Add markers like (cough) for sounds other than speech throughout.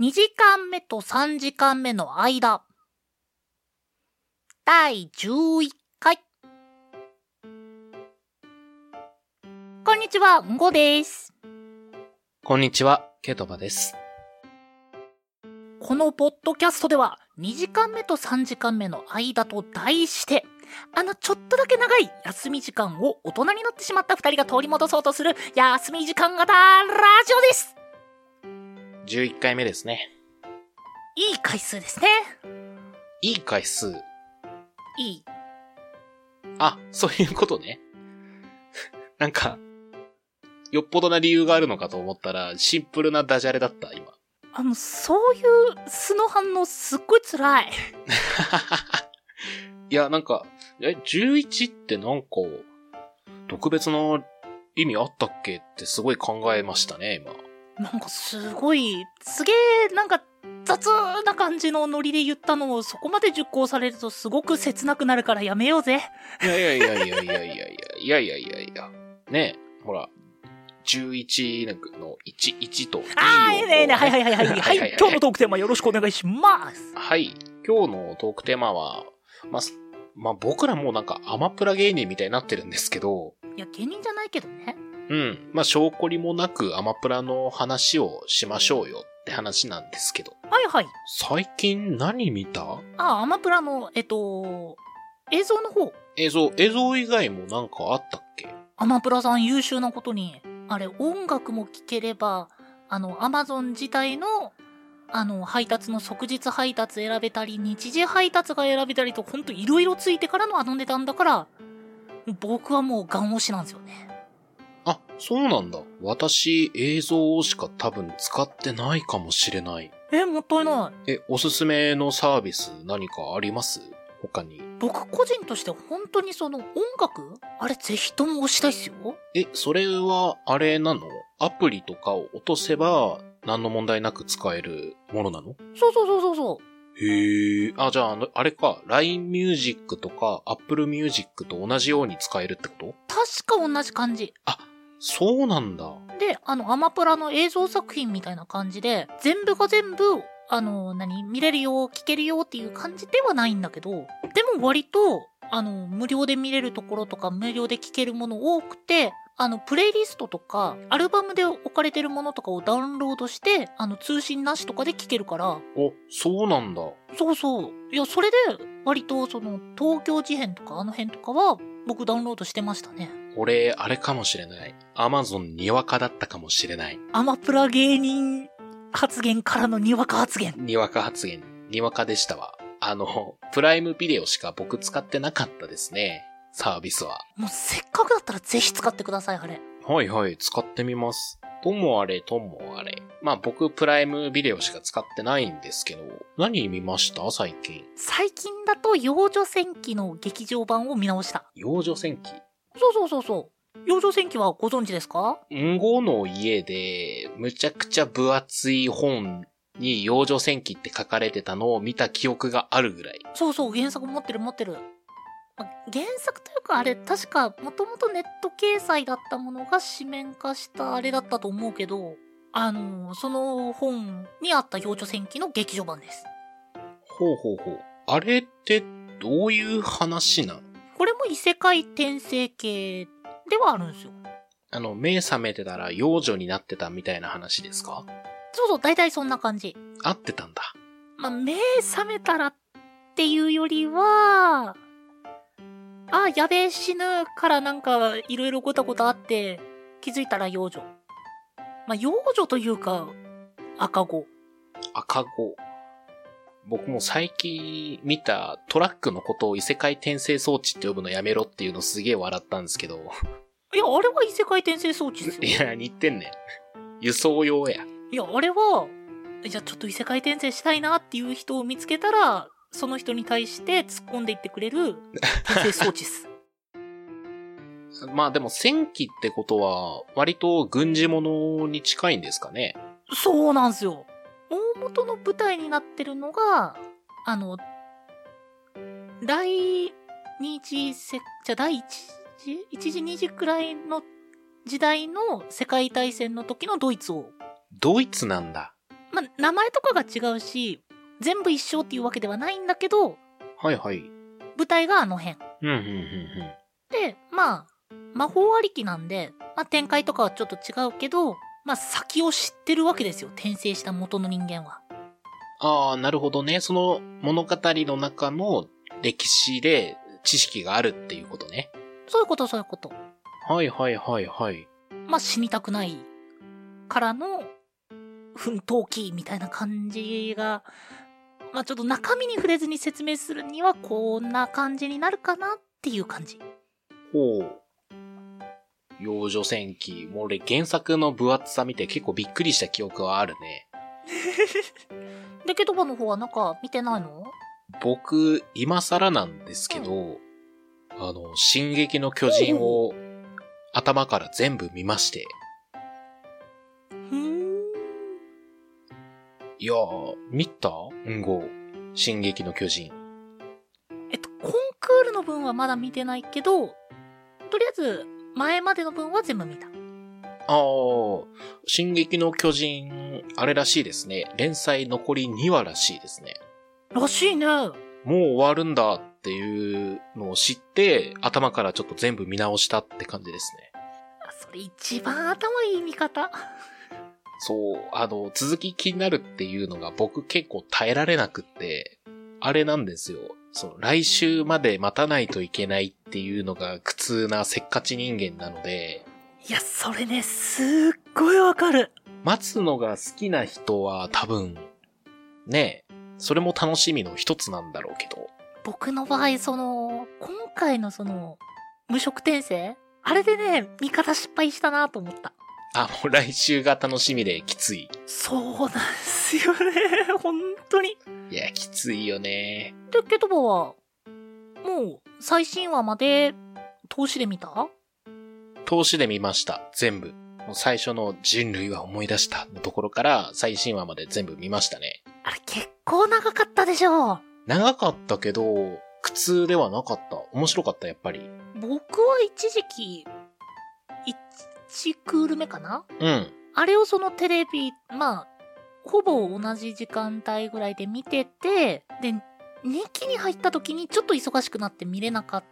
2時間目と3時間目の間。第11回。こんにちは、んごです。こんにちは、ケトバです。このポッドキャストでは、2時間目と3時間目の間と題して、あのちょっとだけ長い休み時間を大人になってしまった2人が取り戻そうとする休み時間型ラジオです11回目ですね。いい回数ですね。いい回数。いい。あ、そういうことね。(laughs) なんか、よっぽどな理由があるのかと思ったら、シンプルなダジャレだった、今。あの、そういう素の反応すっごい辛い。(laughs) いや、なんか、え、11ってなんか、特別な意味あったっけってすごい考えましたね、今。なんかすごい、すげえ、なんか雑な感じのノリで言ったのをそこまで熟考されるとすごく切なくなるからやめようぜ。いやいやいやいやいやいやいやいやいやいや。ねえ、ほら、11の1、1と2をあー、いいねいいね。はいはいはいはい。ははい今日のトークテーマよろしくお願いします。はい。今日のトークテーマは、まあ、すまあ、僕らもうなんかアマプラ芸人みたいになってるんですけど、いや、芸人じゃないけどね。うん。まあ、証拠りもなくアマプラの話をしましょうよって話なんですけど。はいはい。最近何見た？あ、アマプラの、えっと、映像の方。映像、映像以外もなんかあったっけ？アマプラさん優秀なことに、あれ、音楽も聴ければ、あの、アマゾン自体の、あの、配達の即日配達選べたり、日時配達が選べたりと、ほんといろいろついてからのあの値段だから、僕はもうガン押しなんですよね。あ、そうなんだ。私、映像しか多分使ってないかもしれない。え、もったいない。え、おすすめのサービス何かあります？他に。僕個人として本当にその音楽あれぜひとも押したいっすよ。え、それは、あれなの？アプリとかを落とせば、何の問題なく使えるものなの？そうそうそうそうそう。へえ。あ、じゃああの、あれか、LINE Music とか Apple Music と同じように使えるってこと？確か同じ感じ。そうなんだ。で、あの、アマプラの映像作品みたいな感じで、全部が全部、あの、何、見れるよ、聞けるよっていう感じではないんだけど、でも割と、あの、無料で見れるところとか、無料で聞けるもの多くて、あの、プレイリストとか、アルバムで置かれてるものとかをダウンロードして、あの、通信なしとかで聞けるから、お、そうなんだ。そうそう。いや、それで、割と、その、東京事変とか、あの辺とかは、僕ダウンロードしてましたね。俺、あれかもしれない。Amazon にわかだったかもしれない。アマプラ芸人発言からのにわか発言。にわか発言、にわかでしたわ。あの、プライムビデオしか僕使ってなかったですね。サービスは。もうせっかくだったらぜひ使ってください、あれ。はいはい、使ってみます。ともあれ、ともあれ。まあ僕、プライムビデオしか使ってないんですけど、何見ました？最近。最近だと、幼女戦記の劇場版を見直した。幼女戦記。そうそうそうそう。幼女戦記はご存知ですか？んごの家で、むちゃくちゃ分厚い本に幼女戦記って書かれてたのを見た記憶があるぐらい。そうそう、原作持ってる持ってる。ま原作というかあれ、確か、もともとネット掲載だったものが紙面化したあれだったと思うけど、あの、その本にあった幼女戦記の劇場版です。ほうほうほう。あれってどういう話なん？これも異世界転生系ではあるんですよ。あの、目覚めてたら幼女になってたみたいな話ですか？そうそう、大体そんな感じ。合ってたんだ。まあ、目覚めたらっていうよりは、あ、やべえ死ぬからなんかいろいろごたごたあって気づいたら幼女。まあ、幼女というか赤子。赤子。僕も最近見たトラックのことを異世界転生装置って呼ぶのやめろっていうのすげえ笑ったんですけど。いや、あれは異世界転生装置ですよ。いや、似てんねん。輸送用や。いや、あれは、じゃあちょっと異世界転生したいなっていう人を見つけたら、その人に対して突っ込んでいってくれる転生装置です。(laughs) まあでも戦記ってことは、割と軍事物に近いんですかね。そうなんですよ。大元の舞台になってるのが、あの、第二次せ、じゃあ第一次一次二次くらいの時代の世界大戦の時のドイツを、ドイツなんだ。まあ、名前とかが違うし、全部一緒っていうわけではないんだけど、はいはい。舞台があの辺。うん、うん、うん、で、まあ、魔法ありきなんで、まあ、展開とかはちょっと違うけど、まあ、先を知ってるわけですよ。転生した元の人間は。ああ、なるほどね。その物語の中の歴史で知識があるっていうことね。そういうこと、そういうこと。はいはいはいはい。まあ、死にたくないからの奮闘記みたいな感じが、まあ、ちょっと中身に触れずに説明するにはこんな感じになるかなっていう感じ。ほう。幼女戦記。もう俺原作の分厚さ見て結構びっくりした記憶はあるね。で、ケトバの方はなんか見てないの？僕、今更なんですけど、あの、進撃の巨人を頭から全部見まして。ふーん。いやー、見た？うんご。進撃の巨人。えっと、コンクールの分はまだ見てないけど、とりあえず、前までの分は全部見た。あー、進撃の巨人、あれらしいですね。連載残り2話らしいですね。らしいね。もう終わるんだっていうのを知って、頭からちょっと全部見直したって感じですね。それ一番頭いい見方。そう、あの、続き気になるっていうのが僕結構耐えられなくって、あれなんですよ。その、来週まで待たないといけないっていうのが苦痛なせっかち人間なので、いや、それね、すっごいわかる。待つのが好きな人は多分、ねえ、それも楽しみの一つなんだろうけど、僕の場合、その、今回のその、無職転生？あれでね、見方失敗したなと思った。あ、もう来週が楽しみできつい。そうなんですよね。(laughs) 本当に。いや、きついよね。で、ケトバは、もう、最新話まで、投資で見た？投資で見ました。全部。もう最初の人類は思い出したのところから最新話まで全部見ましたね。あれ、結構長かったでしょ長かったけど、苦痛ではなかった。面白かった、やっぱり。僕は一時期、1クール目かな？うん。あれをそのテレビ、まあ、ほぼ同じ時間帯ぐらいで見てて、で、2期に入った時にちょっと忙しくなって見れなかっ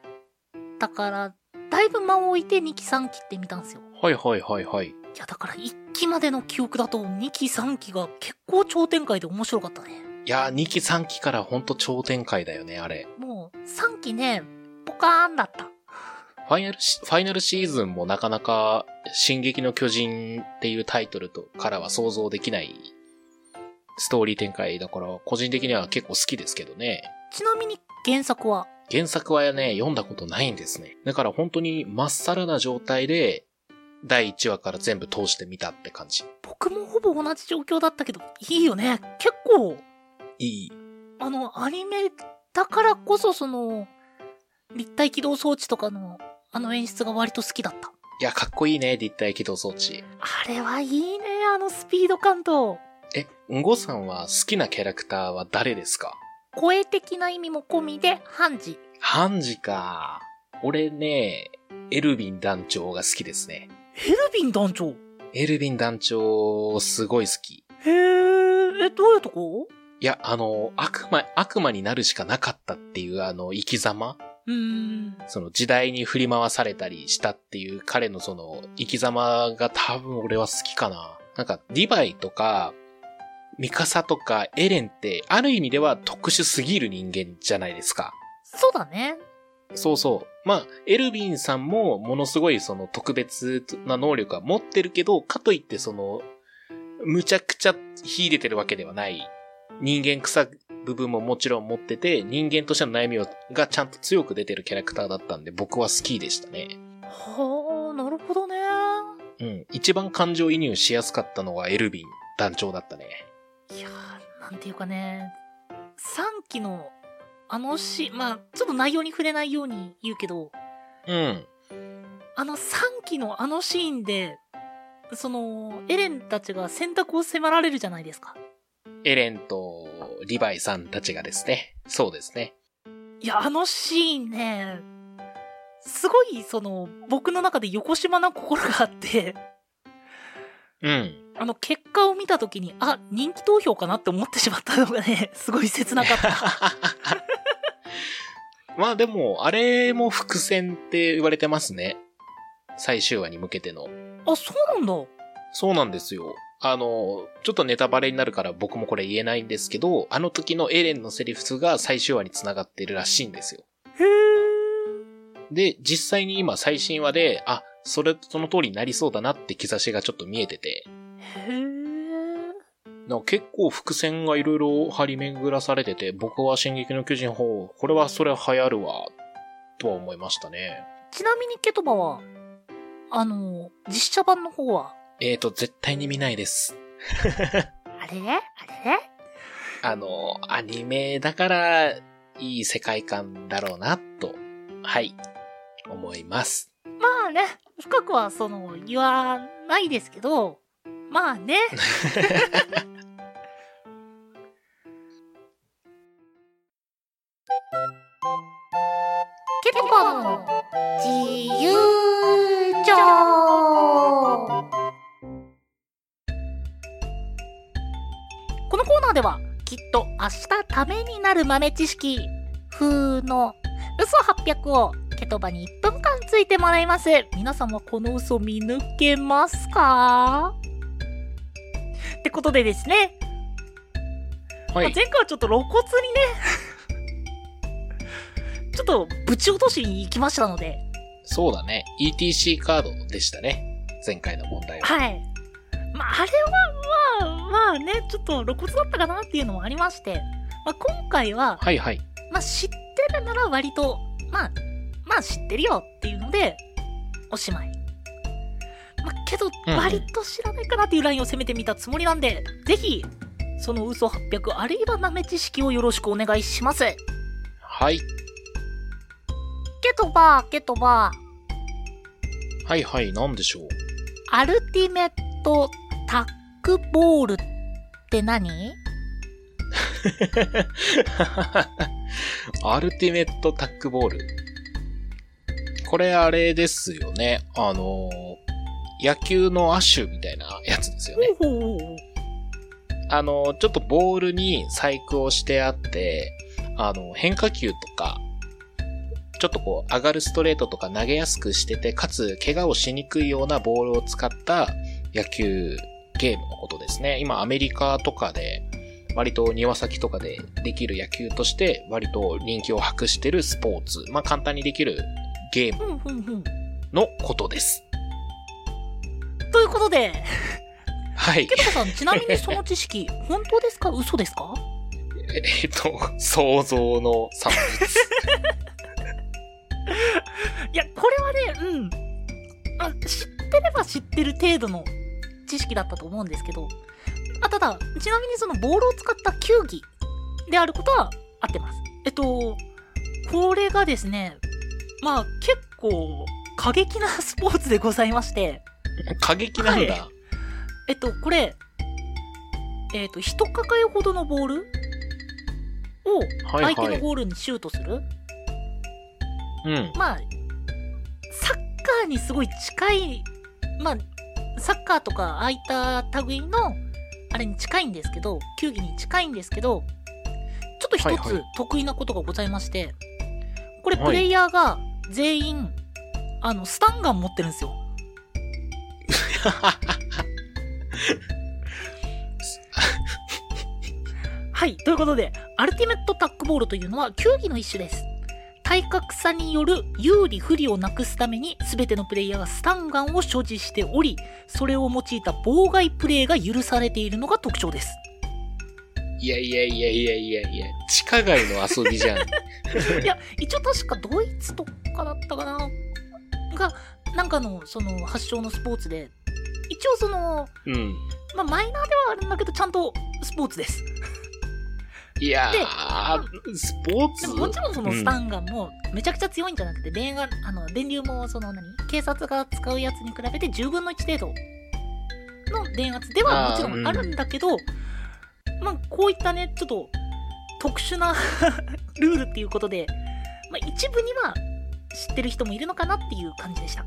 たから、だいぶ間を置いて2期3期って見たんですよ。はいはいはいはい。いや、だから1期までの記憶だと2期3期が結構超展開で面白かったね。いやー、2期3期からほんと超展開だよね、あれ。もう3期ね、ポカーンだった。ファイナルシ、ファイナルシーズンもなかなか、進撃の巨人っていうタイトルとからは想像できないストーリー展開だから、個人的には結構好きですけどね。ちなみに原作は？原作はね、読んだことないんですね。だから本当にまっさらな状態で、第1話から全部通してみたって感じ。僕もほぼ同じ状況だったけど、いいよね。結構、いい。あの、アニメだからこそその、立体起動装置とかの、あの演出が割と好きだった。いや、かっこいいね、立体起動装置。あれはいいね、あのスピード感と。え、んごさんは好きなキャラクターは誰ですか？声的な意味も込みで、ハンジ。ハンジか。俺ね、エルヴィン団長が好きですね。エルヴィン団長？エルヴィン団長、すごい好き。へー、え、どういうとこ？いや、あの、悪魔、悪魔になるしかなかったっていうあの、生き様。その時代に振り回されたりしたっていう彼のその生き様が多分俺は好きかな。なんか、ディバイとか、ミカサとかエレンって、ある意味では特殊すぎる人間じゃないですか。そうだね。そうそう。まあ、エルヴィンさんもものすごいその特別な能力は持ってるけど、かといってその、むちゃくちゃ秀でてるわけではない。人間臭い部分ももちろん持ってて、人間としての悩みをがちゃんと強く出てるキャラクターだったんで、僕は好きでしたね。はあ、なるほどね。うん。一番感情移入しやすかったのはエルヴィン団長だったね。いやー、なんていうかね、3期の、あのし、まあ、ちょっと内容に触れないように言うけど、うん。あの3期のあのシーンで、その、エレンたちが選択を迫られるじゃないですか。エレンとリヴァイさんたちがですね。そうですね。いや、あのシーンね、すごい、その、僕の中で横島な心があって、うん。あの、結果を見たときに、あ、人気投票かなって思ってしまったのがね、すごい切なかった。(laughs) まあでも、あれも伏線って言われてますね。最終話に向けての。あ、そうなんだ。そうなんですよ。あの、ちょっとネタバレになるから僕もこれ言えないんですけど、あの時のエレンのセリフが最終話に繋がってるらしいんですよ。で、実際に今最新話で、あ、それ、その通りになりそうだなって兆しがちょっと見えてて。な結構伏線がいろいろ張り巡らされてて、僕は進撃の巨人法、これはそれは流行るわ、とは思いましたね。ちなみにケトバは、あの、実写版の方は、えーと、絶対に見ないです。あれ？れあれ？れあの、アニメだから、いい世界観だろうな、と、はい、思います。まあね、深くはその、言わないですけど、まあね。(laughs) ケトバの自由ではきっと明日ためになる豆知識風の嘘800をケトバに1分間ついてもらいます。皆さんはこの嘘見抜けますか？ってことでですね、はいまあ。前回はちょっと露骨にね、(laughs) ちょっとぶち落としに行きましたので、そうだね。ETC カードでしたね。前回の問題は。はい。まあ、あれは、まあ、まあね、ちょっと露骨だったかなっていうのもありまして、まあ、今回は、はいはい。まあ、知ってるなら割と、まあ、まあ知ってるよっていうので、おしまい。まあ、けど、うん割と知らないかなっていうラインを攻めてみたつもりなんで、ぜひ、その嘘800あるいは豆知識をよろしくお願いします。はい。ケトバー、ケトバー、はいはい、なんでしょう。アルティメットタックボールって何？アルティメットタックボール。これあれですよね。あの、野球のアッシュみたいなやつですよね。あの、ちょっとボールに細工をしてあって、あの、変化球とか、ちょっとこう、上がるストレートとか投げやすくしてて、かつ、怪我をしにくいようなボールを使った野球ゲームのことですね。今、アメリカとかで、割と庭先とかでできる野球として、割と人気を博してるスポーツ。まあ、簡単にできるゲーム。のことです。ということで、はいケ。トバさん、(laughs) ちなみにその知識、本当ですか？嘘ですか？えっと、想像の産物。(laughs) いや、これはね、うん。あ知ってれば知ってる程度の知識だったと思うんですけど、あただ、ちなみにそのボールを使った球技であることは合ってます。えっと、これがですね、まあ結構過激なスポーツでございまして、過激なんだ。はえっと、これ、えっと、一抱えほどのボールをはい相手のはい。ゴールにシュートする、うん。まあ、サッカーにすごい近い、まあ、サッカーとかああいった類の、あれに近いんですけど、球技に近いんですけど、ちょっと一はいはいつ得意なことがございまして、これはいプレイヤーが全員、あの、スタンガン持ってるんですよ。(laughs) はい。ということで、アルティメットタックボールというのは球技の一種です。体格差による有利不利をなくすために全てのプレイヤーがスタンガンを所持しており、それを用いた妨害プレイが許されているのが特徴です。いやいやいやいやいやいや、地下街の遊びじゃん。(laughs) いや、一応確かドイツとかだったかなが、なんかの、その、発祥のスポーツで、一応その、うん。まあ、マイナーではあるんだけど、ちゃんとスポーツです。いやでー、スポーツ？でももちろんそのスタンガンもめちゃくちゃ強いんじゃなくて、電があの電流もその何？警察が使うやつに比べて10分の1程度の電圧ではもちろんあるんだけど、まあこういったねちょっと特殊な (laughs) ルールっていうことで、まあ、一部には知ってる人もいるのかなっていう感じでした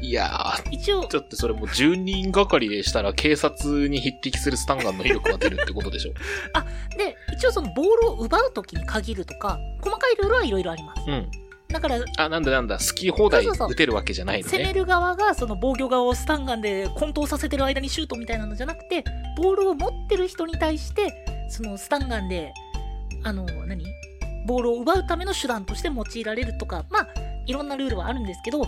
いやー、一応、だってそれもう10人がかりでしたら警察に匹敵するスタンガンの威力が出るってことでしょ。(laughs) で、一応そのボールを奪う時に限るとか、細かいルールはいろいろあります。うん。だから、あ、なんだなんだ、好き放題そうそうそう撃てるわけじゃないの攻めね。る側がその防御側をスタンガンで混沌させてる間にシュートみたいなのじゃなくて、ボールを持ってる人に対して、そのスタンガンで、あの、何？ボールを奪うための手段として用いられるとか、まあ、いろんなルールはあるんですけど、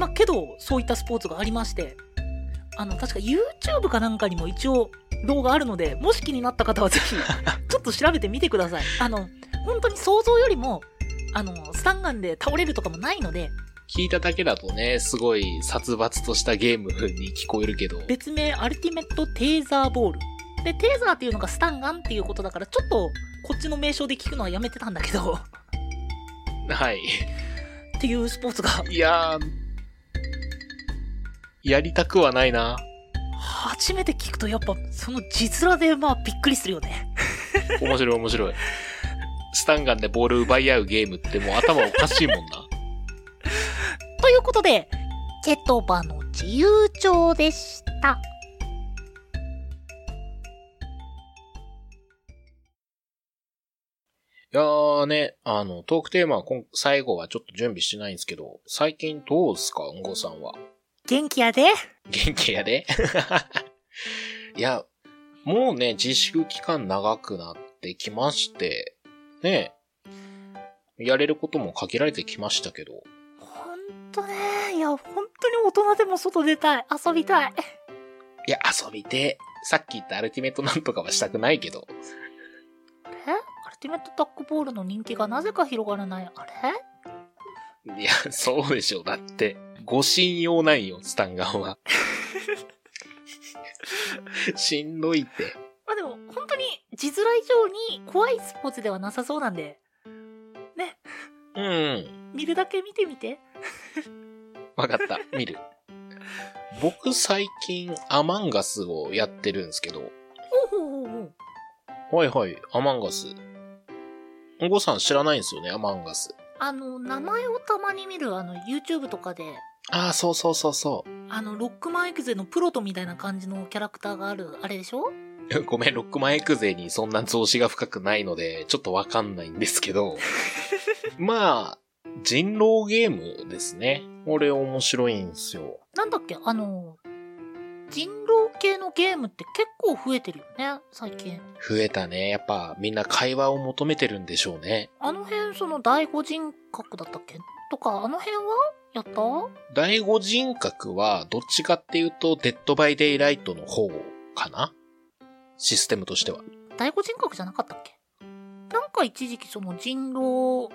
まあ、けど、そういったスポーツがありまして、あの、確か YouTube かなんかにも一応動画あるので、もし気になった方はぜひ、(laughs) ちょっと調べてみてください。あの、本当に想像よりも、あの、スタンガンで倒れるとかもないので、聞いただけだとね、すごい殺伐としたゲームに聞こえるけど。別名アルティメットテーザーボール。で、テーザーっていうのがスタンガンっていうことだから、ちょっとこっちの名称で聞くのはやめてたんだけど、はい。っていうスポーツがいやー、やりたくはないな。初めて聞くとやっぱその字面でまあびっくりするよね。(laughs) 面白い面白い。スタンガンでボール奪い合うゲームってもう頭おかしいもんな。ということで、ケトバの自由帳でした。いやーね、あの、トークテーマは今最後はちょっと準備してないんですけど、最近どうすか、うんごさんは。元気やで。元気やで？(laughs) いや、もうね、自粛期間長くなってきまして、ね、やれることも限られてきましたけど、ほんとね、いや、ほんとに大人でも外出たい。遊びたい。いや、遊びて、さっき言ったアルティメットなんとかはしたくないけど、え？アルティメットタックボールの人気がなぜか広がらない。あれ？いや、そうでしょ。だって、ご信用ないよ、スタンガンは。(laughs) しんどいって。まあでも、本当に字面以上に怖いスポーツではなさそうなんで、ね、うん。見るだけ見てみて。わかった。見る。僕最近アマンガスをやってるんですけど。ほうほうほうほう。はいはい、アマンガス。おごさん知らないんですよね、アマンガス。あの、名前をたまに見る、あの、YouTube とかで、ああ、そうそうそうそあの、ロックマンエクゼのプロトみたいな感じのキャラクターがある、あれでしょ？う。(laughs) ごめん、ロックマンエクゼにそんな増資が深くないので、ちょっとわかんないんですけど。(laughs) まあ、人狼ゲームですね。俺面白いんですよ。なんだっけ？あの、人狼系のゲームって結構増えてるよね、最近。増えたね。やっぱみんな会話を求めてるんでしょうね。あの辺、その第五人格だったっけ？とか、あの辺はやった？第五人格は、どっちかっていうと、デッドバイデイライトの方かな？システムとしては。第五人格じゃなかったっけ？なんか一時期その人狼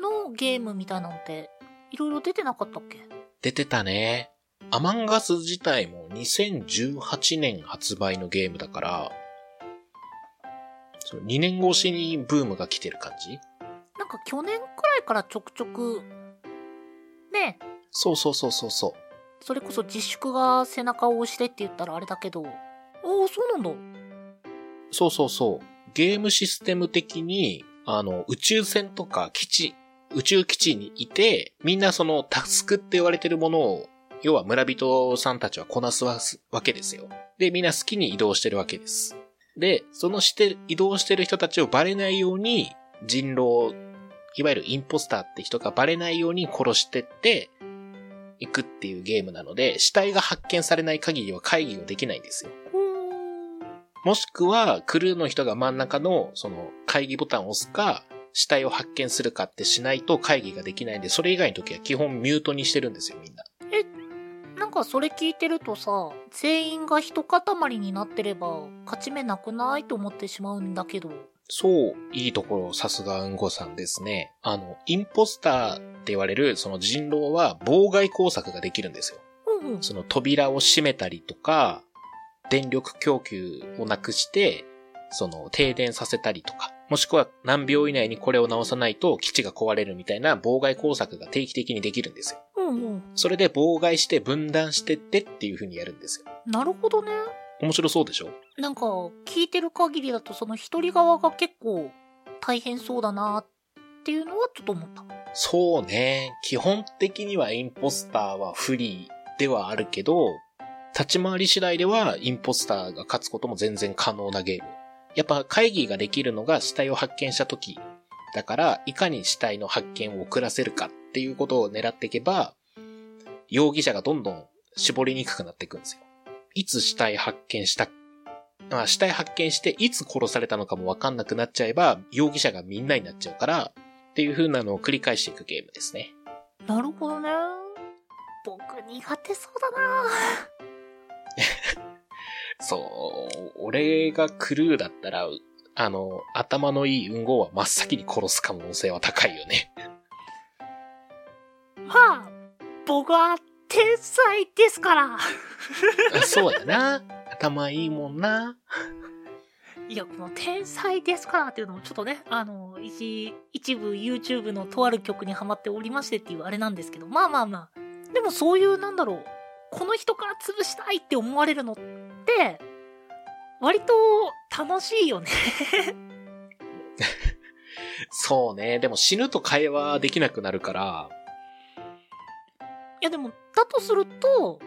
のゲームみたいなのって、いろいろ出てなかったっけ？出てたね。アマンガス自体も2018年発売のゲームだから、そう2年越しにブームが来てる感じ？なんか去年くらいからちょくちょく、ねえ、そうそうそうそうそう。それこそ自粛が背中を押してって言ったらあれだけど、おお、そうなんだ。そうそうそう。ゲームシステム的に、あの、宇宙船とか基地、宇宙基地にいて、みんなそのタスクって言われてるものを、要は村人さんたちはこなすわけですよ。で、みんな好きに移動してるわけです。で、そのして、移動してる人たちをバレないように、人狼、いわゆるインポスターって人がバレないように殺してって、行くっていうゲームなので、死体が発見されない限りは会議ができないんですよ。もしくは、クルーの人が真ん中の、その、会議ボタンを押すか、死体を発見するかってしないと会議ができないんで、それ以外の時は基本ミュートにしてるんですよ、みんな。なんかそれ聞いてるとさ、全員が一塊になってれば、勝ち目なくない？と思ってしまうんだけど。そう、いいところ、さすがうんごさんですね。あの、インポスターって言われる、その人狼は妨害工作ができるんですよ。うんうん。その扉を閉めたりとか、電力供給をなくして、その停電させたりとか、もしくは何秒以内にこれを直さないと基地が壊れるみたいな妨害工作が定期的にできるんですよ。うんうん。それで妨害して分断してってっていう風にやるんですよ。なるほどね。面白そうでしょ？なんか、聞いてる限りだとその一人側が結構大変そうだなっていうのはちょっと思った。そうね。基本的にはインポスターは不利ではあるけど、立ち回り次第ではインポスターが勝つことも全然可能なゲーム。やっぱ会議ができるのが死体を発見した時だから、いかに死体の発見を遅らせるかっていうことを狙っていけば、容疑者がどんどん絞りにくくなっていくんですよ。いつ死体発見したっ、あ死体発見していつ殺されたのかもわかんなくなっちゃえば、容疑者がみんなになっちゃうから、っていう風なのを繰り返していくゲームですね。なるほどね。僕苦手そうだな (laughs) そう、俺がクルーだったら、あの、頭のいい運号は真っ先に殺す可能性は高いよね。まあ、僕は天才ですから。あそうやな。頭いいもんな。いや、この天才ですからっていうのもちょっとね、あの、一、一部 YouTube のとある曲にハマっておりましてっていうあれなんですけど、まあまあまあ。でもそういう、なんだろう、この人から潰したいって思われるのって、割と楽しいよね。そうね。でも死ぬと会話できなくなるから、いやでも、だとすると、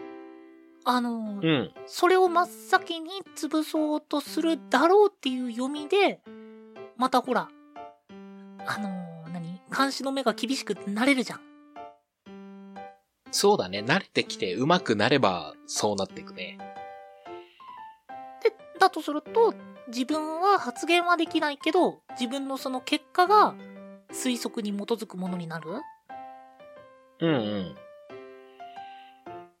あの、うん。それを真っ先に潰そうとするだろうっていう読みで、またほら、あのー何？監視の目が厳しくなれるじゃん。そうだね。慣れてきて上手くなれば、そうなっていくね。で、だとすると、自分は発言はできないけど、自分のその結果が推測に基づくものになるうんうん。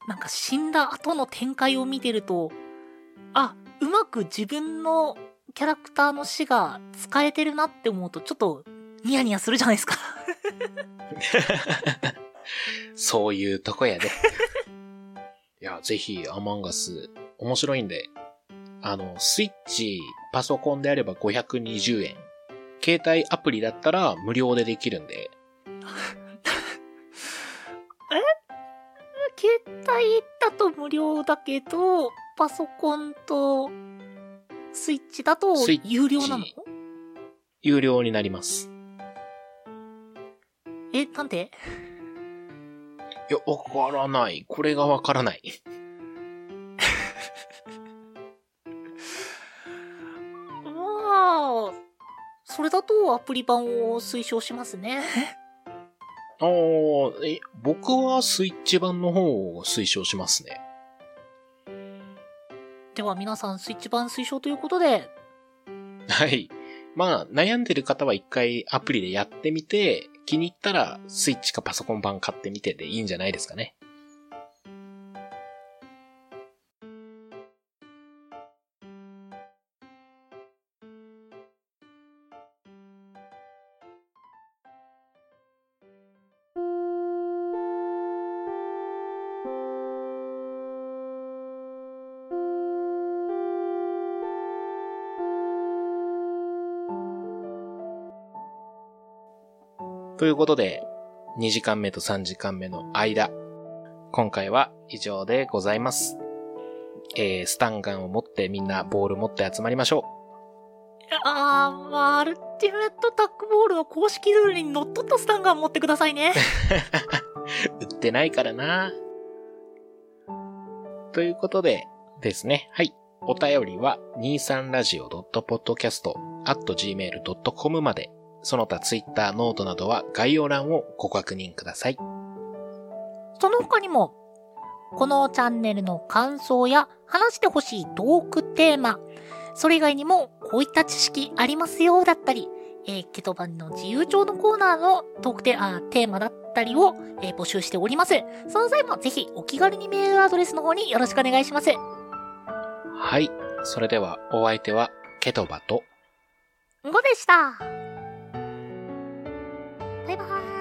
なんか死んだ後の展開を見てると、あ、うまく自分のキャラクターの死が使えてるなって思うと、ちょっとニヤニヤするじゃないですか。そういうとこやで。いや、ぜひ、アマンガス、面白いんで、あの、スイッチ、パソコンであれば520円。携帯アプリだったら無料でできるんで、(laughs) 帯だと無料だけど、パソコンとスイッチだと有料なの？有料になります。え、なんで？いや、わからない。これがわからない。(laughs) まあ、それだとアプリ版を推奨しますね。あーえ、僕はスイッチ版の方を推奨しますね。では皆さんスイッチ版推奨ということで、はい。まあ、悩んでる方は一回アプリでやってみて、気に入ったらスイッチかパソコン版買ってみてでいいんじゃないですかね。ということで、2時間目と3時間目の間、今回は以上でございます。えー、スタンガンを持ってみんなボール持って集まりましょあー、まあ、アルティメットタックボールの公式ルールにのっとったスタンガン持ってくださいね。う。(laughs) 売ってないからな。ということでですね、はい。お便りは 23radio.podcast.gmail.com まで、その他 Twitter、ノートなどは概要欄をご確認ください。その他にも、このチャンネルの感想や話してほしいトークテーマ、それ以外にもこういった知識ありますよだったり、えーケトバンの自由帳のコーナーのトークテあーテーマだったりを、えー募集しております。その際もぜひお気軽にメールアドレスの方によろしくお願いします。はい。それではお相手はケトバと5でした。バイバーイ。